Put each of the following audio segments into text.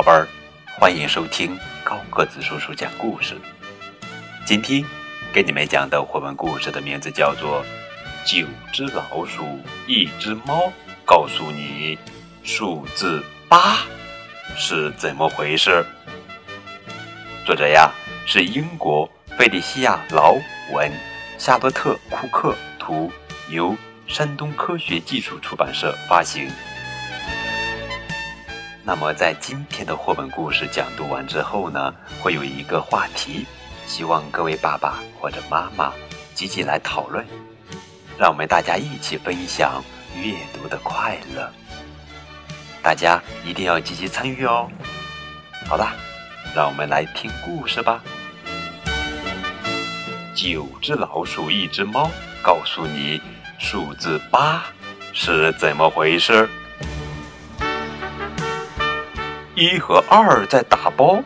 宝贝儿，欢迎收听高个子叔叔讲故事。今天给你们讲的绘本故事的名字叫做《九只老鼠，一只猫》，告诉你数字八是怎么回事。作者呀是英国费利西亚·劳文、夏洛特·库克图，由山东科学技术出版社发行。那么，在今天的绘本故事讲读完之后呢，会有一个话题，希望各位爸爸或者妈妈积极来讨论，让我们大家一起分享阅读的快乐。大家一定要积极参与哦。好啦，让我们来听故事吧。九只老鼠，一只猫，告诉你数字八是怎么回事。一和二在打包，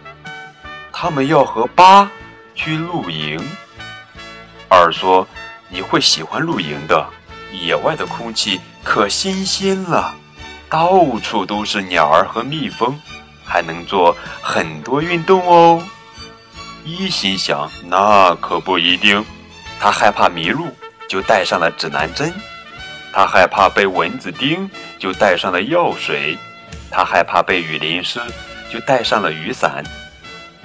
他们要和八去露营。二说：“你会喜欢露营的，野外的空气可新鲜了，到处都是鸟儿和蜜蜂，还能做很多运动哦。”一心想：“那可不一定。”他害怕迷路，就带上了指南针；他害怕被蚊子叮，就带上了药水。他害怕被雨淋湿，就带上了雨伞；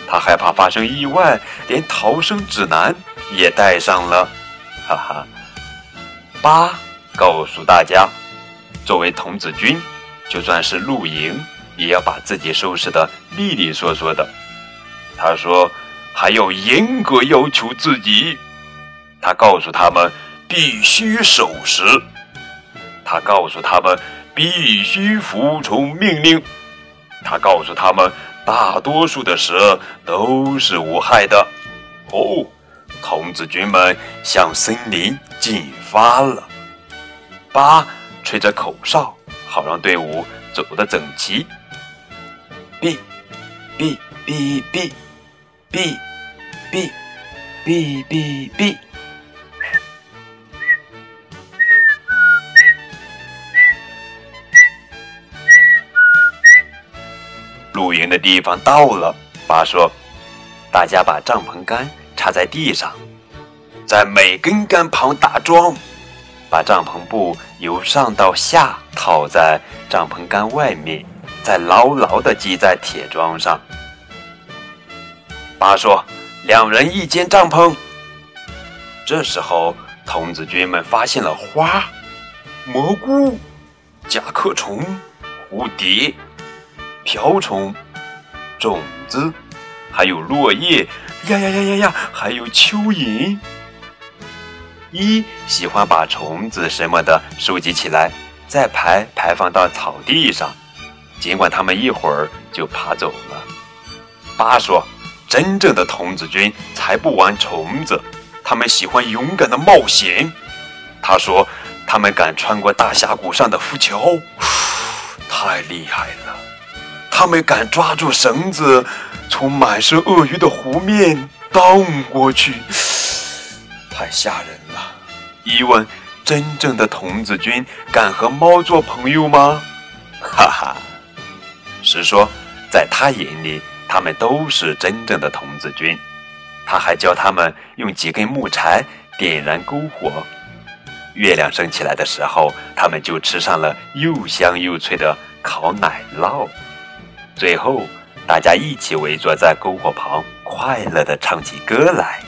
他害怕发生意外，连逃生指南也带上了。哈哈！八告诉大家，作为童子军，就算是露营，也要把自己收拾得利利索索的。他说，还要严格要求自己。他告诉他们，必须守时。他告诉他们。必须服从命令。他告诉他们，大多数的蛇都是无害的。哦，童子军们向森林进发了。八吹着口哨，好让队伍走得整齐。B B B B B B B B B。露营的地方到了，爸说：“大家把帐篷杆插在地上，在每根杆旁打桩，把帐篷布由上到下套在帐篷杆外面，再牢牢地系在铁桩上。”爸说：“两人一间帐篷。”这时候，童子军们发现了花、蘑菇、甲壳虫、蝴蝶。瓢虫、种子，还有落叶，呀呀呀呀呀，还有蚯蚓。一喜欢把虫子什么的收集起来，再排排放到草地上，尽管他们一会儿就爬走了。八说：“真正的童子军才不玩虫子，他们喜欢勇敢的冒险。”他说：“他们敢穿过大峡谷上的浮桥，太厉害了。”他们敢抓住绳子，从满是鳄鱼的湖面荡过去，太吓人了。一问：真正的童子军敢和猫做朋友吗？哈哈，是说，在他眼里，他们都是真正的童子军。他还教他们用几根木柴点燃篝火，月亮升起来的时候，他们就吃上了又香又脆的烤奶酪。最后，大家一起围坐在篝火旁，快乐地唱起歌来。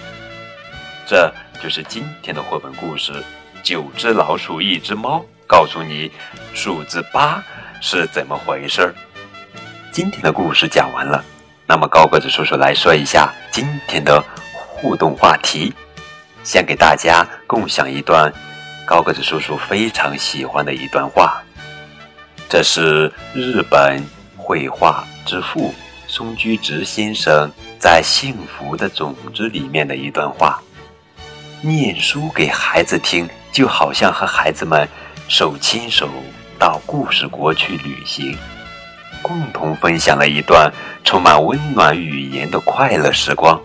这就是今天的绘本故事《九只老鼠，一只猫》，告诉你数字八是怎么回事儿。今天的故事讲完了，那么高个子叔叔来说一下今天的互动话题，先给大家共享一段高个子叔叔非常喜欢的一段话。这是日本。绘画之父松居直先生在《幸福的种子》里面的一段话：念书给孩子听，就好像和孩子们手牵手到故事国去旅行，共同分享了一段充满温暖语言的快乐时光。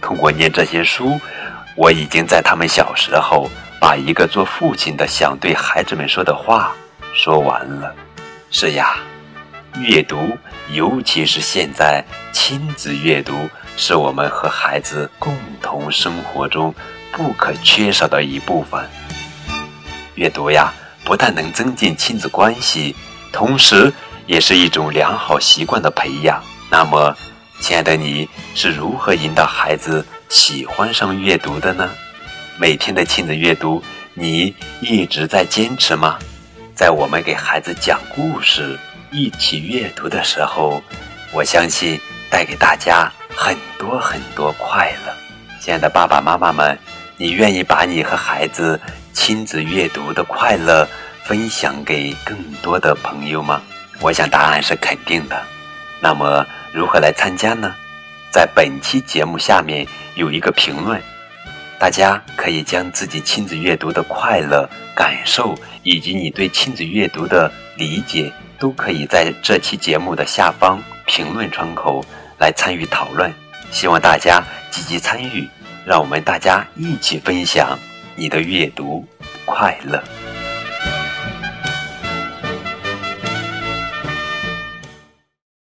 通过念这些书，我已经在他们小时候把一个做父亲的想对孩子们说的话说完了。是呀。阅读，尤其是现在亲子阅读，是我们和孩子共同生活中不可缺少的一部分。阅读呀，不但能增进亲子关系，同时也是一种良好习惯的培养。那么，亲爱的你是如何引导孩子喜欢上阅读的呢？每天的亲子阅读，你一直在坚持吗？在我们给孩子讲故事、一起阅读的时候，我相信带给大家很多很多快乐。亲爱的爸爸妈妈们，你愿意把你和孩子亲子阅读的快乐分享给更多的朋友吗？我想答案是肯定的。那么如何来参加呢？在本期节目下面有一个评论。大家可以将自己亲子阅读的快乐感受，以及你对亲子阅读的理解，都可以在这期节目的下方评论窗口来参与讨论。希望大家积极参与，让我们大家一起分享你的阅读快乐。